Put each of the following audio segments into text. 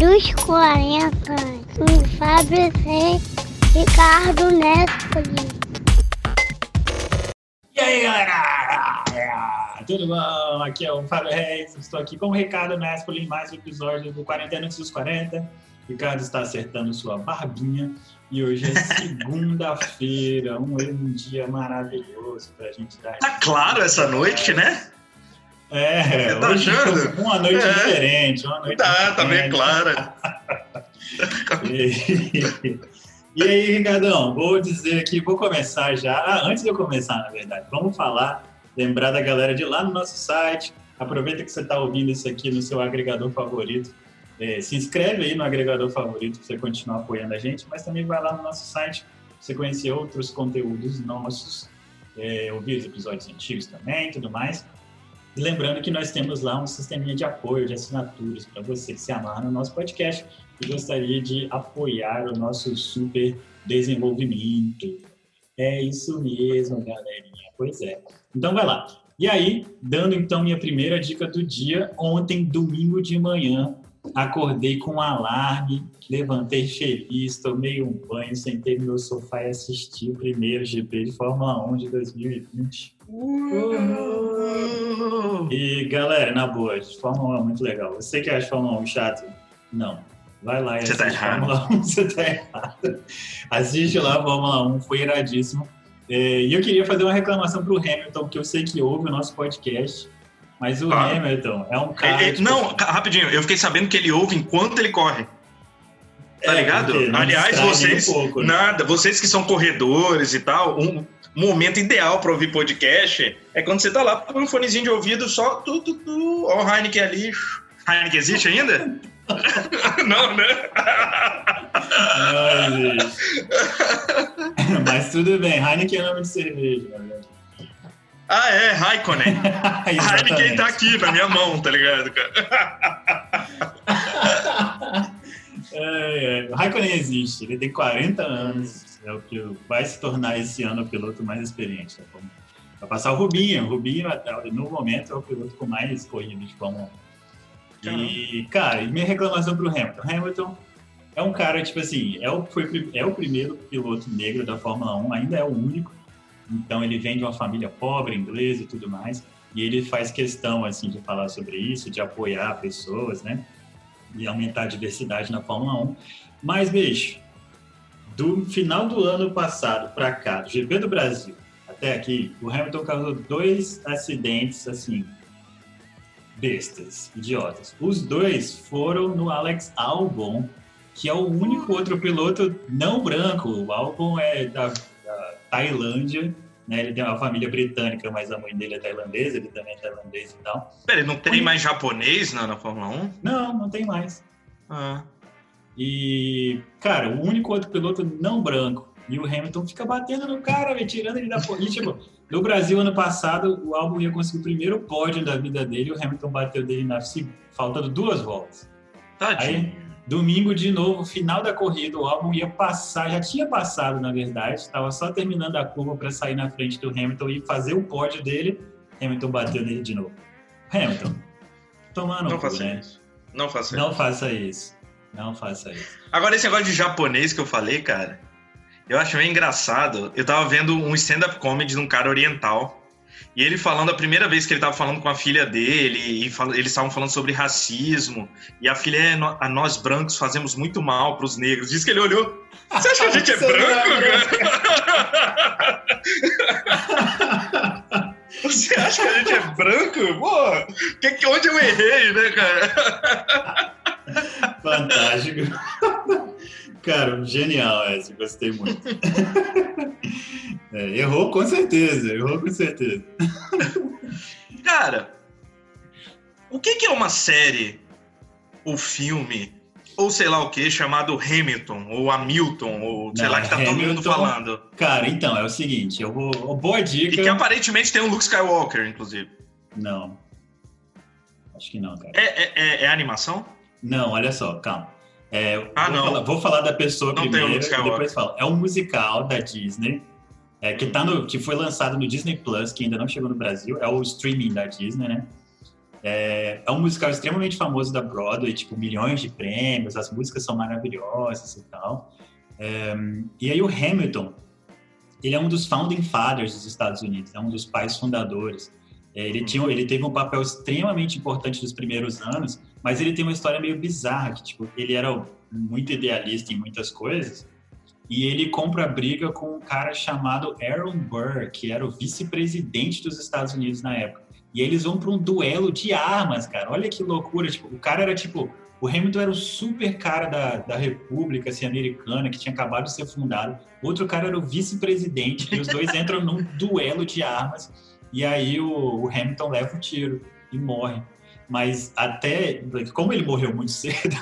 dos 40 com Fábio C. Ricardo Nespoli. E aí, galera? Tudo bom? Aqui é o Fábio Reis. Estou aqui com o Ricardo Nespoli em mais um episódio do Quarentena antes dos 40. Ricardo está acertando sua barbinha e hoje é segunda-feira, um, um dia maravilhoso para a gente dar. Tá claro essa noite, né? É, tá achando? uma noite É. diferente. Uma noite Tá, tá bem diferente. clara. E, e aí, Ricardão, vou dizer aqui, vou começar já. Ah, antes de eu começar, na verdade, vamos falar, lembrar da galera de lá no nosso site. Aproveita que você está ouvindo isso aqui no seu agregador favorito. É, se inscreve aí no agregador favorito para você continuar apoiando a gente, mas também vai lá no nosso site para você conhecer outros conteúdos nossos, é, ouvir os episódios antigos também e tudo mais. Lembrando que nós temos lá um sisteminha de apoio, de assinaturas, para você que se amarra no nosso podcast e gostaria de apoiar o nosso super desenvolvimento. É isso mesmo, galerinha. Pois é. Então vai lá. E aí, dando então minha primeira dica do dia, ontem, domingo de manhã, acordei com um alarme, levantei feliz, tomei um banho, sentei no meu sofá e assisti o primeiro GP de Fórmula 1 de 2020. E galera, na boa, Fórmula 1 é muito legal. Você que acha Fórmula 1 chato? Não. Vai lá e Você tá assiste errado. Fórmula 1, você tá errado. Assiste lá a Fórmula 1, foi iradíssimo. É, E eu queria fazer uma reclamação pro Hamilton, que eu sei que ouve o nosso podcast, mas o Ah. Hamilton é um cara. Ele- tipo, não, ca- rapidinho, eu fiquei sabendo que ele ouve enquanto ele corre. Tá é, ligado? Aliás, vocês. Um pouco, né? Nada, vocês que são corredores e tal, um momento ideal pra ouvir podcast é quando você tá lá com um fonezinho de ouvido só. Tu, tu, tu, ó, o Heineken ali. Heineken existe ainda? não, né? Não. Mas tudo bem, Heineken é nome de cerveja. né? Ah, é, Raikkonen. Heineken tá aqui na minha mão, tá ligado, cara? É, é. O Raikkonen existe, ele tem 40 anos, é o que vai se tornar esse ano o piloto mais experiente. da Fórmula 1. Vai passar o Rubinho, o Rubinho no momento é o piloto com mais corrida de Fórmula 1. E, cara, minha reclamação pro Hamilton. Hamilton é um cara, tipo assim, é o, foi, é o primeiro piloto negro da Fórmula 1, ainda é o único. Então ele vem de uma família pobre, inglesa e tudo mais. E ele faz questão, assim, de falar sobre isso, de apoiar pessoas, né? E aumentar a diversidade na Fórmula 1. Mas, bicho, do final do ano passado para cá, do GP do Brasil até aqui, o Hamilton causou dois acidentes, assim, bestas, idiotas. Os dois foram no Alex Albon, que é o único outro piloto não branco. O Albon é da, da Tailândia, né? Ele tem uma família britânica, mas a mãe dele é tailandesa, ele também é tailandês e tal. Peraí, não tem mais japonês na, na Fórmula 1? Não, não tem mais. Ah. E, cara, o único outro piloto não branco. E o Hamilton fica batendo no cara, velho, tirando ele da corrida. Tipo, no Brasil, ano passado, o Albon ia conseguir o primeiro pódio da vida dele o Hamilton bateu dele na faltando duas voltas. Tadinho. Domingo, de novo, final da corrida, o Albon ia passar, já tinha passado, na verdade, estava só terminando a curva para sair na frente do Hamilton e fazer o pódio dele. Hamilton bateu nele de novo. Hamilton, tomando Não faça né? isso. Não faça Não isso. faça isso. Não faça isso. Agora, esse negócio de japonês que eu falei, cara, eu acho meio engraçado. Eu tava vendo um stand-up comedy de um cara oriental. E ele falando a primeira vez que ele tava falando com a filha dele, e fal- eles estavam falando sobre racismo, e a filha é "No- a nós brancos fazemos muito mal pros negros. Diz que ele olhou. Você acha que a gente é branco, cara? Você acha que a gente é branco? Pô, que- onde eu errei, né, cara? Fantástico. Cara, genial essa, gostei muito. É, errou com certeza, errou com certeza. Cara, o que, que é uma série, ou filme, ou sei lá o que, chamado Hamilton, ou Hamilton, ou sei Não, lá, que tá todo mundo Hamilton- falando? Cara, então, é o seguinte, eu vou. Boa E dica. que aparentemente tem um Luke Skywalker, inclusive. Não. Acho que não, cara. É, é, é- é animação? Não, olha só, calma. É, Ah, vou, não. Falar, vou falar da pessoa Não primeiro Luke e depois falo. É um musical da Disney. é, que, tá no, que foi lançado no Disney Plus, que ainda não chegou no Brasil. É o streaming da Disney, né? É, é um musical extremamente famoso da Broadway, tipo, milhões de prêmios, as músicas são maravilhosas e tal. É, e aí o Hamilton, ele é um dos founding fathers dos Estados Unidos, é um dos pais fundadores. É, ele, tinha, ele teve um papel extremamente importante nos primeiros anos, mas ele tem uma história meio bizarra, que tipo, ele era muito idealista em muitas coisas, e ele compra briga com um cara chamado Aaron Burr, que era o vice-presidente dos Estados Unidos na época. E eles vão para um duelo de armas, cara. Olha que loucura. Tipo, o cara era tipo. O Hamilton era o super cara da, da República assim, Americana, que tinha acabado de ser fundado. Outro cara era o vice-presidente, e os dois entram num duelo de armas. E aí o, o Hamilton leva um tiro e morre mas até como ele morreu muito cedo,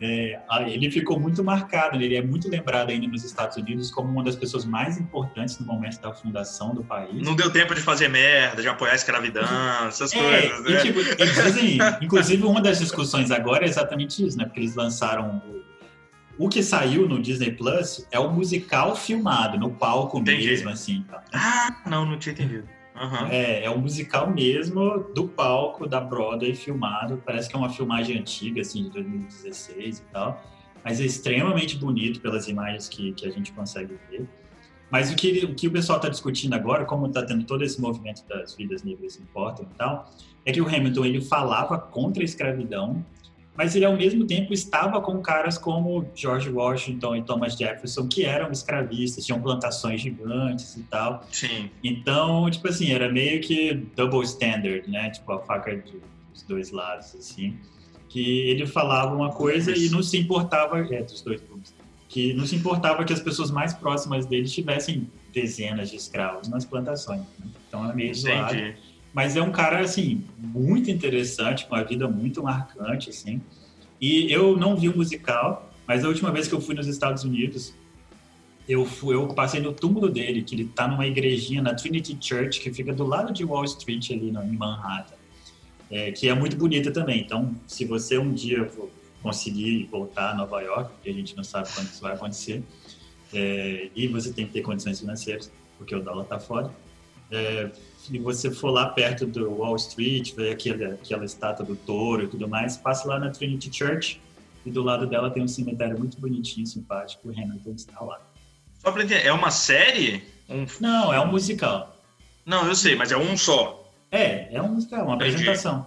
é, ele ficou muito marcado. Ele é muito lembrado ainda nos Estados Unidos como uma das pessoas mais importantes no momento da fundação do país. Não deu tempo de fazer merda, de apoiar a escravidão, essas é, coisas. Né? E, tipo, eles dizem, inclusive, uma das discussões agora é exatamente isso, né? Porque eles lançaram o, que saiu no Disney Plus é o musical filmado no palco Entendi. mesmo, assim. Tá? Ah, não, não tinha entendido. Uhum. É, é um musical mesmo do palco da Broadway filmado. Parece que é uma filmagem antiga, assim, de 2016 e tal. Mas é extremamente bonito pelas imagens que, que a gente consegue ver. Mas o que, o que o pessoal está discutindo agora, como está tendo todo esse movimento das vidas negras importam e tal, é que o Hamilton ele falava contra a escravidão mas ele ao mesmo tempo estava com caras como George Washington e Thomas Jefferson, que eram escravistas, tinham plantações gigantes e tal. Sim. Então, tipo assim, era meio que double standard, né? Tipo, a faca dos dois lados, assim. Que ele falava uma coisa e não se importava, é, dos dois lados, que não se importava que as pessoas mais próximas dele tivessem dezenas de escravos nas plantações. Né? Então, era meio Entendi. zoado. Mas é um cara, assim, muito interessante, com a vida muito marcante, assim. E eu não vi o musical, mas a última vez que eu fui nos Estados Unidos, eu, fui, eu passei no túmulo dele, que ele tá numa igrejinha na Trinity Church, que fica do lado de Wall Street, ali em Manhattan. É, que é muito bonita também. Então, se você um dia conseguir voltar a Nova York, porque a gente não sabe quando isso vai acontecer, é, e você tem que ter condições financeiras, porque o dólar tá foda, é, e você for lá perto do Wall Street, ver aquele, aquela estátua do touro e tudo mais, passe lá na Trinity Church e do lado dela tem um cemitério muito bonitinho, simpático, o Hamilton está lá. Só pra entender, é uma série? Um... Não, é um musical. Não, eu sei, mas é um só. É, é um musical, uma Entendi. apresentação.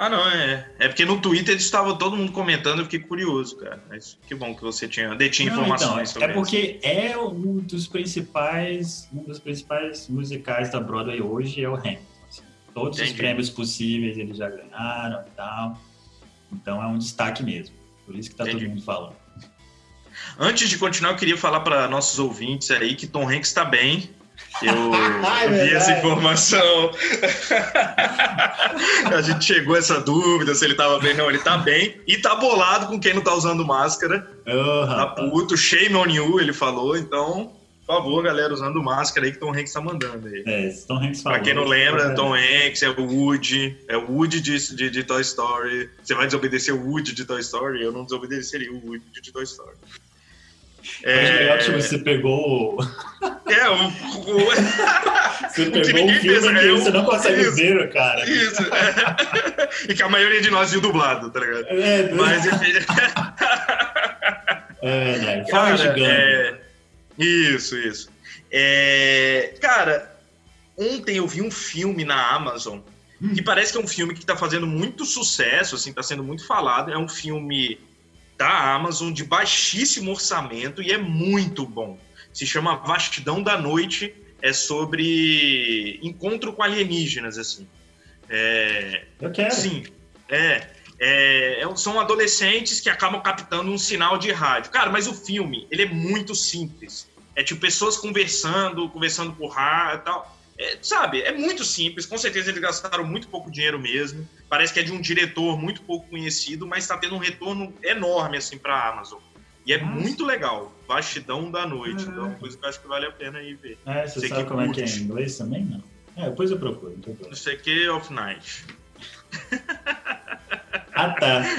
Ah, não, é. É porque no Twitter estava todo mundo comentando, eu fiquei curioso, cara. Mas que bom que você tinha, detinha não, informações então, É porque isso. é um dos principais, um dos principais musicais da Broadway hoje é o Hamilton. Assim. Todos Entendi. os prêmios possíveis eles já ganharam e tal. Então é um destaque mesmo. Por isso que tá Entendi. todo mundo falando. Antes de continuar, eu queria falar para nossos ouvintes aí que Tom Hanks está bem, eu Ai, vi essa informação. a gente chegou a essa dúvida se ele tava bem. Não, ele tá bem. E tá bolado com quem não tá usando máscara. Oh, tá puto, shame on you, ele falou. Então, por favor, galera, usando máscara aí que Tom Hanks tá mandando aí. É, Tom Hanks falou. Pra quem não lembra, Tom Hanks é o Woody, é o Woody de, de, de Toy Story. Você vai desobedecer o Woody de Toy Story? Eu não desobedeceria o Woody de Toy Story. É, é ótimo, você pegou. É, o. o... Você pegou um filme que é, você não consegue isso, ver, cara. Isso, é. E que a maioria de nós viu dublado, tá ligado? É, né? Mas enfim. É, né? Fala cara, é... Isso, isso. É... Cara, ontem eu vi um filme na Amazon hum. que parece que é um filme que tá fazendo muito sucesso, assim, tá sendo muito falado. É um filme da Amazon de baixíssimo orçamento e é muito bom. Se chama Vastidão da Noite, é sobre encontro com alienígenas, assim. É, Eu quero. Sim, é, é, é, são adolescentes que acabam captando um sinal de rádio. Cara, mas o filme, ele é muito simples. É tipo pessoas conversando, conversando por rádio e tal. É, sabe, é muito simples. Com certeza eles gastaram muito pouco dinheiro mesmo. Parece que é de um diretor muito pouco conhecido, mas está tendo um retorno enorme assim para a Amazon. E é muito legal. Bastidão da noite. Então, é uma coisa que eu acho que vale a pena ir ver. É, você, sabe como curte. é que é em inglês também? Não. É, depois eu procuro. Não sei que of Night. ah, tá.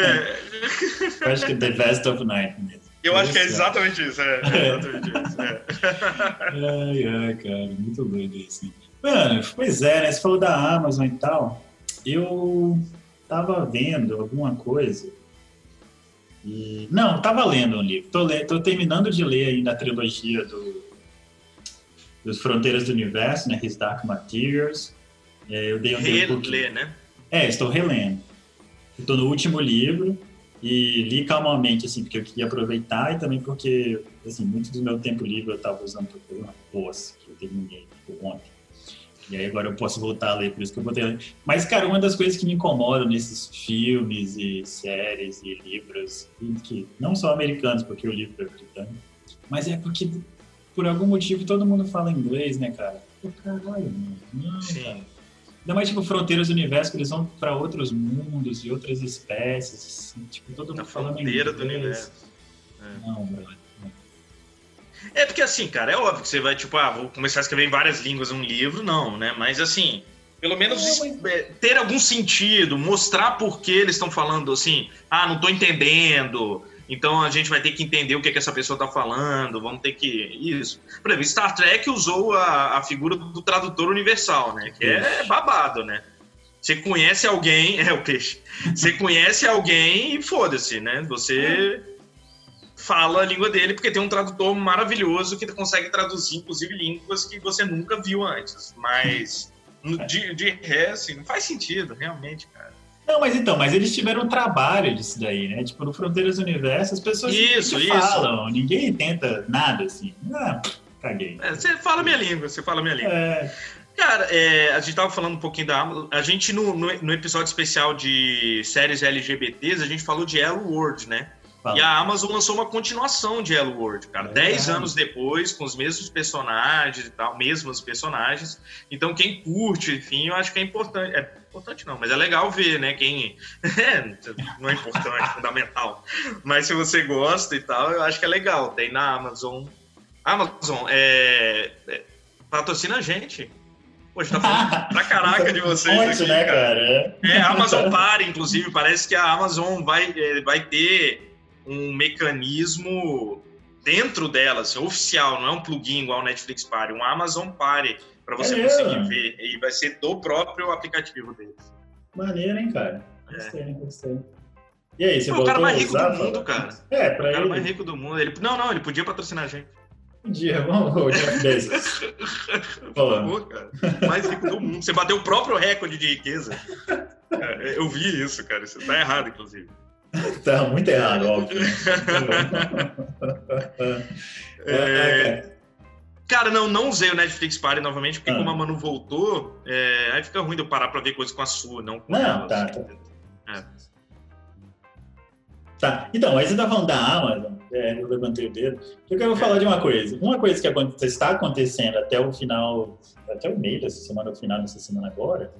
É. eu acho que The Best of Night mesmo. Eu acho que é exatamente isso, é, é exatamente isso. É. ai, ai, cara, muito doido isso. Mano, pois é, né? Você falou da Amazon e tal. eu tava vendo alguma coisa. E... Não, tava lendo um livro. Tô terminando de ler ainda a trilogia do... dos Fronteiras do Universo, né? His Dark Materials. É, eu dei um Reler, né? É, estou relendo. Estou no último livro e li calmamente, assim, porque eu queria aproveitar e também porque, assim, muito do meu tempo livre eu estava usando para fazer uma posse que eu terminei tipo, ontem. E aí agora eu posso voltar a ler, por isso que eu botei. Mas, cara, uma das coisas que me incomodam nesses filmes e séries e livros, que não são americanos, porque o livro é britânico, mas é porque, por algum motivo, todo mundo fala inglês, né, cara? Pô, caralho, mano. Não, Sim. cara. Ainda mais, tipo, Fronteiras do Universo, que eles vão para outros mundos e outras espécies. Assim, tipo, todo mundo Na falando fronteira inglês. do universo. É. Não, brother. É porque assim, cara, é óbvio que você vai, tipo, ah, vou começar a escrever em várias línguas um livro, não, né? Mas assim, pelo menos Não, es- é, ter algum sentido, mostrar por que eles estão falando assim, ah, não tô entendendo, então a gente vai ter que entender o que, é que essa pessoa tá falando, vamos ter que. Isso. Por exemplo, Star Trek usou a, a figura do tradutor universal, né? Que é babado, né? Você conhece alguém, é o peixe. Você conhece alguém e foda-se, né? Você fala a língua dele porque tem um tradutor maravilhoso que consegue traduzir, inclusive, línguas que você nunca viu antes. Mas de, de ré, assim, não faz sentido, realmente, cara. Não, mas então, mas eles tiveram um trabalho disso daí, né? Tipo, no Fronteiras do Universo, as pessoas Isso, isso. falam, ninguém tenta nada assim. Ah, caguei. É, você fala minha língua, você fala minha língua. É, Cara, é, a gente tava falando um pouquinho da Amazon. A gente, no, no, no episódio especial de séries LGBTs, a gente falou de Hello World, né? Fala. E a Amazon lançou uma continuação de Hello World, cara. É Dez anos depois, com os mesmos personagens e tal, mesmos personagens. Então, quem curte, enfim, eu acho que é importante. É importante não, mas é legal ver, né? Quem. É, não é importante, é fundamental. Mas se você gosta e tal, eu acho que é legal. Tem na Amazon. Amazon, é. é patrocina a gente. Poxa, tá falando pra caraca de vocês. Muito, aqui, né, cara? É. é, a Amazon Pare, inclusive, parece que a Amazon vai, é, vai ter um mecanismo dentro dela, assim, oficial, não é um plugin igual o Netflix Pare, um Amazon Pare, para você É conseguir mesmo? ver. E vai ser do próprio aplicativo deles. Maneiro, hein, cara? Gostei, gostei. E aí, você Pô, o cara mais rico usar, do mundo, cara. É, O pra cara ele. mais rico do mundo. Ele, não, não, ele podia patrocinar a gente. Um dia, vamos, ô, Jeff Bezos. Por favor, cara. Mais rico do mundo. Você bateu o próprio recorde de riqueza. Cara, Eu vi isso, cara. Isso tá errado, inclusive. Tá muito errado, óbvio. né? É, Cara, não, não usei o Netflix Party novamente, porque Ah. como a Manu voltou, é, aí fica ruim de eu parar pra ver coisas com a sua, não com Não, ela, tá, assim. tá. Tá, então, aí você tá falando da Amazon, é, eu levantei o dedo, eu quero falar de uma coisa. Uma coisa que está acontecendo até o final, até o meio dessa semana, o final dessa semana agora,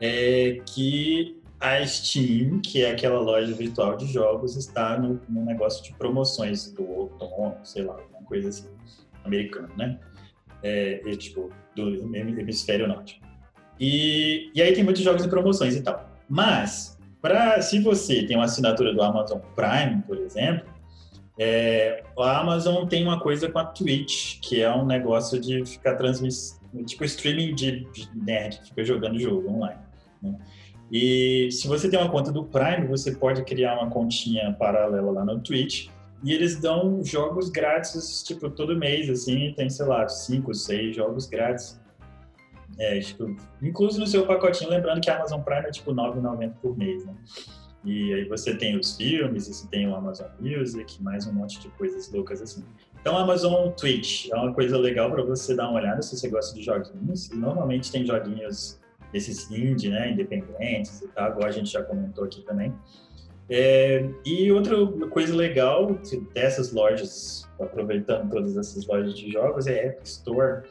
é que a Steam, que é aquela loja virtual de jogos, está no, no negócio de promoções do outono, sei lá, uma coisa assim, americano, né? É, e, tipo, do hemisfério norte. E, e aí tem muitos jogos em promoções e tal. Mas, pra, se você tem uma assinatura do Amazon Prime, por exemplo, é, a Amazon tem uma coisa com a Twitch, que é um negócio de ficar transmitindo, tipo streaming de, de nerd, fica jogando jogo online. né? E se você tem uma conta do Prime, você pode criar uma continha paralela lá no Twitch e eles dão jogos grátis, tipo, todo mês, assim, tem, sei lá, cinco, seis jogos grátis. É, tipo, incluso no seu pacotinho, lembrando que a Amazon Prime é tipo R$ 9,90 por mês, né? E aí você tem os filmes, você tem o Amazon Music, mais um monte de coisas loucas assim. Então, Amazon Twitch é uma coisa legal para você dar uma olhada se você gosta de joguinhos. Normalmente tem joguinhos desses indie, né, independentes e tal, igual a gente já comentou aqui também. É, e outra coisa legal dessas lojas, aproveitando todas essas lojas de jogos, é Epic Store.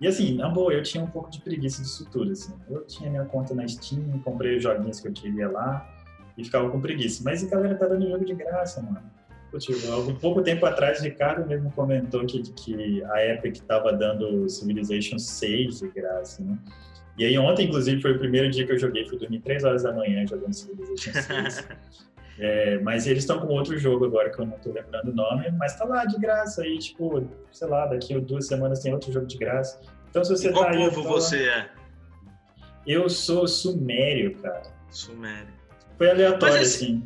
E assim, na boa, eu tinha um pouco de preguiça disso tudo, assim. Eu tinha minha conta na Steam, comprei os joguinhos que eu queria lá e ficava com preguiça. Mas a galera tá dando jogo de graça, mano. Tipo, pouco tempo atrás, Ricardo mesmo comentou que, que a Epic tava dando Civilization 6 de graça, né? E aí ontem, inclusive, foi o primeiro dia que eu joguei, fui dormir 3 horas da manhã jogando Civilization 6. É, mas eles estão com outro jogo agora que eu não tô lembrando o nome, mas tá lá de graça aí, tipo, sei lá, daqui a duas semanas tem outro jogo de graça. Então se você Qual tá aí. povo tá- você é? Eu sou sumério, cara. Sumério. Foi aleatório, Mas assim.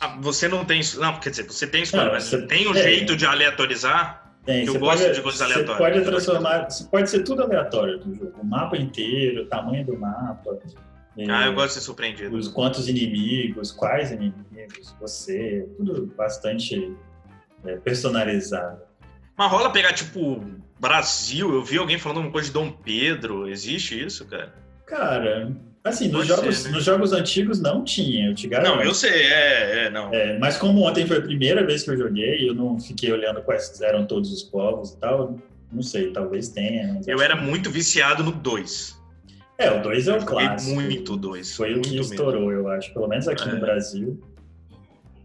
Ah, você não tem. Não, quer dizer, você tem escolha, mas você- tem um é. jeito de aleatorizar? Tem, Eu você gosto pode, de coisas Você aleatórias. pode transformar, você pode ser tudo aleatório do jogo. O mapa inteiro, o tamanho do mapa. eh, Ah, eu gosto de ser surpreendido. os quantos inimigos, quais inimigos, você, tudo bastante é, personalizado. Mas rola pegar, tipo, Brasil, eu vi alguém falando uma coisa de Dom Pedro. Existe isso, cara? Cara, assim, nos jogos, ser, né? nos jogos antigos não tinha, eu te garanto. Não, eu sei, é, é, não. É, mas como ontem foi a primeira vez que eu joguei, eu não fiquei olhando quais eram todos os povos e tal, não sei, talvez tenha. Eu era que- muito viciado no 2. É, o 2 é o clássico. muito 2. Foi o que estourou, eu acho, pelo menos aqui É. no Brasil.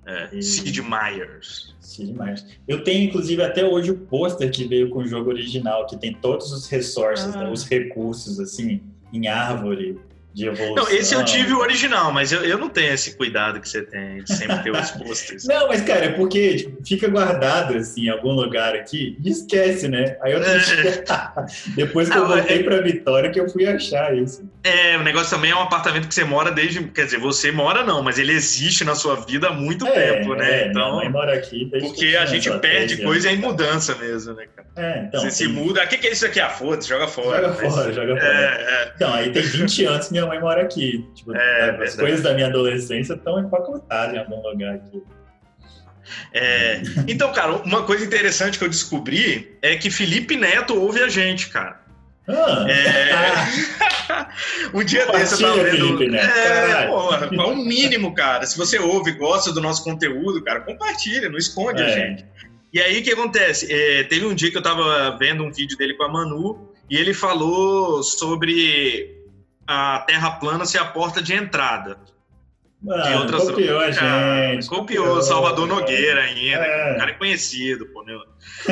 É, E- Sid Meier's. Sim, demais. Eu tenho, inclusive, até hoje o pôster que veio com o jogo original, que tem todos os resources, Ah. né, os recursos, assim, em árvore de evolução. Não, esse eu tive o original, mas eu, eu não tenho esse cuidado que você tem de sempre ter os posters. Não, mas, cara, é porque tipo, fica guardado, assim, em algum lugar aqui e esquece, né? Aí eu Depois que eu Ah, voltei é- pra Vitória que eu fui achar isso. É, o negócio também é um apartamento que você mora desde. Quer dizer, você mora não, mas ele existe na sua vida há muito tempo, né? é, minha então. mãe mora aqui eu Porque a gente perde 13 coisa em mudança mesmo, né, cara? É, então. você se tem- muda. O que, que é isso aqui? Ah, foda-se, joga fora. Joga Mas- fora, joga fora. É, é. Então, aí tem 20 anos que minha mãe mora aqui. Tipo, É, as verdade. coisas da minha adolescência estão empacotadas em algum lugar aqui. É, Então, cara, uma coisa interessante que eu descobri é que Felipe Neto ouve a gente, cara. Ah, É. um dia desse eu tava vendo. Felipe Neto, É, porra, é o mínimo, cara. Se você ouve e gosta do nosso conteúdo, cara, compartilha, não esconde a É. gente. E aí o que acontece? É, teve um dia que eu tava vendo um vídeo dele com a Manu e ele falou sobre a Terra plana ser a porta de entrada. Mano, de outras copiou a gente. Copiou, Salvador cara. Nogueira ainda. É. O cara é conhecido, pô. Né?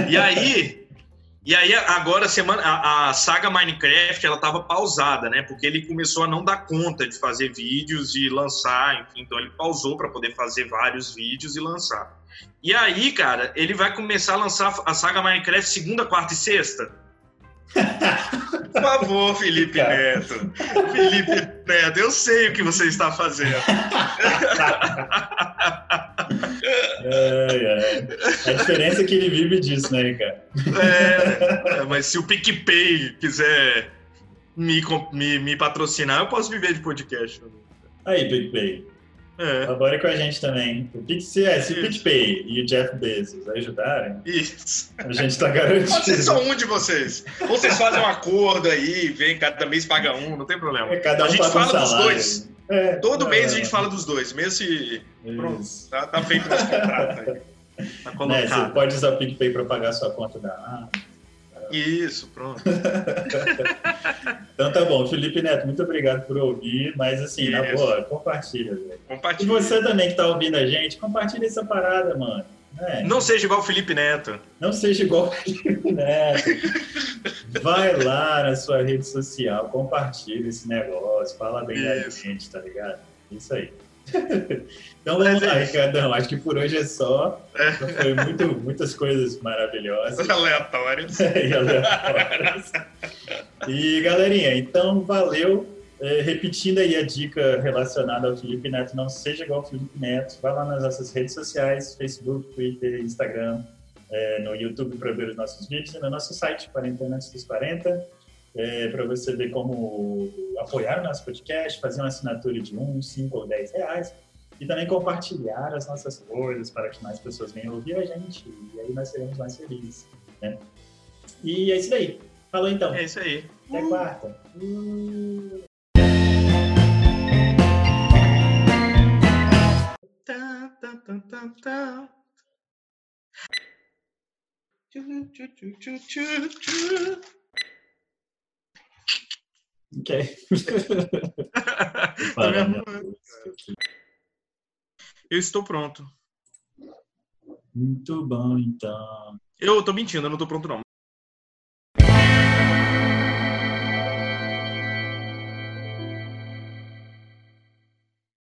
E aí, e aí agora semana, a, a saga Minecraft ela tava pausada, né? Porque ele começou a não dar conta de fazer vídeos e lançar, enfim, então ele pausou para poder fazer vários vídeos e lançar. E aí, cara, ele vai começar a lançar a saga Minecraft segunda, quarta e sexta. Por favor, Felipe Cara. Neto. Felipe Neto, eu sei o que você está fazendo. Ai, ai. A diferença é que ele vive disso, né, cara? É, é, mas se o PicPay quiser me, me, me patrocinar, eu posso viver de podcast. Aí, PicPay. É, Colabore com a gente também. O Pixie, é, se o Isso. PicPay e o Jeff Bezos ajudarem, isso. a gente tá garantido. Pode ser só um de vocês. Ou vocês fazem um acordo aí, vem, cada mês paga um, não tem problema. Cada um a gente paga um fala dos salário. dois. É, Todo não, mês a gente fala dos dois, mesmo se. Pronto, tá, tá feito nosso contrato aí. Tá Né, você colocado. pode usar o PicPay para pagar sua conta da Amazon. Isso, pronto. Então tá bom, Felipe Neto, muito obrigado por ouvir, mas assim, na Isso. boa, compartilha, velho. E Compartilha. você também que tá ouvindo a gente, compartilha essa parada, mano. né? Não seja igual o Felipe Neto. Não seja igual o Felipe Neto. Vai lá na sua rede social, compartilha esse negócio, fala bem da Isso. gente, tá ligado? Isso aí. Então vamos é lá. Ricardão. Acho que por hoje é só. É. Foi muito, muitas coisas maravilhosas. Aleatórios. e aleatórias. E galerinha, então valeu. É, repetindo aí a dica relacionada ao Felipe Neto, não seja igual ao Felipe Neto. Vá lá nas nossas redes sociais, Facebook, Twitter, Instagram, é, no YouTube para ver os nossos vídeos e no nosso site, Quarentena Antes dos 40, é, para você ver como apoiar o nosso podcast, fazer uma assinatura de 1, 5 ou 10 reais e também compartilhar as nossas coisas para que mais pessoas venham ouvir a gente e aí nós seremos mais felizes. Né? E é isso daí. Falou então. É isso aí. Até quarta. Tá, Ok. Tá Para. Eu estou pronto. Muito bom, então. Eu tô mentindo, eu não tô pronto, não.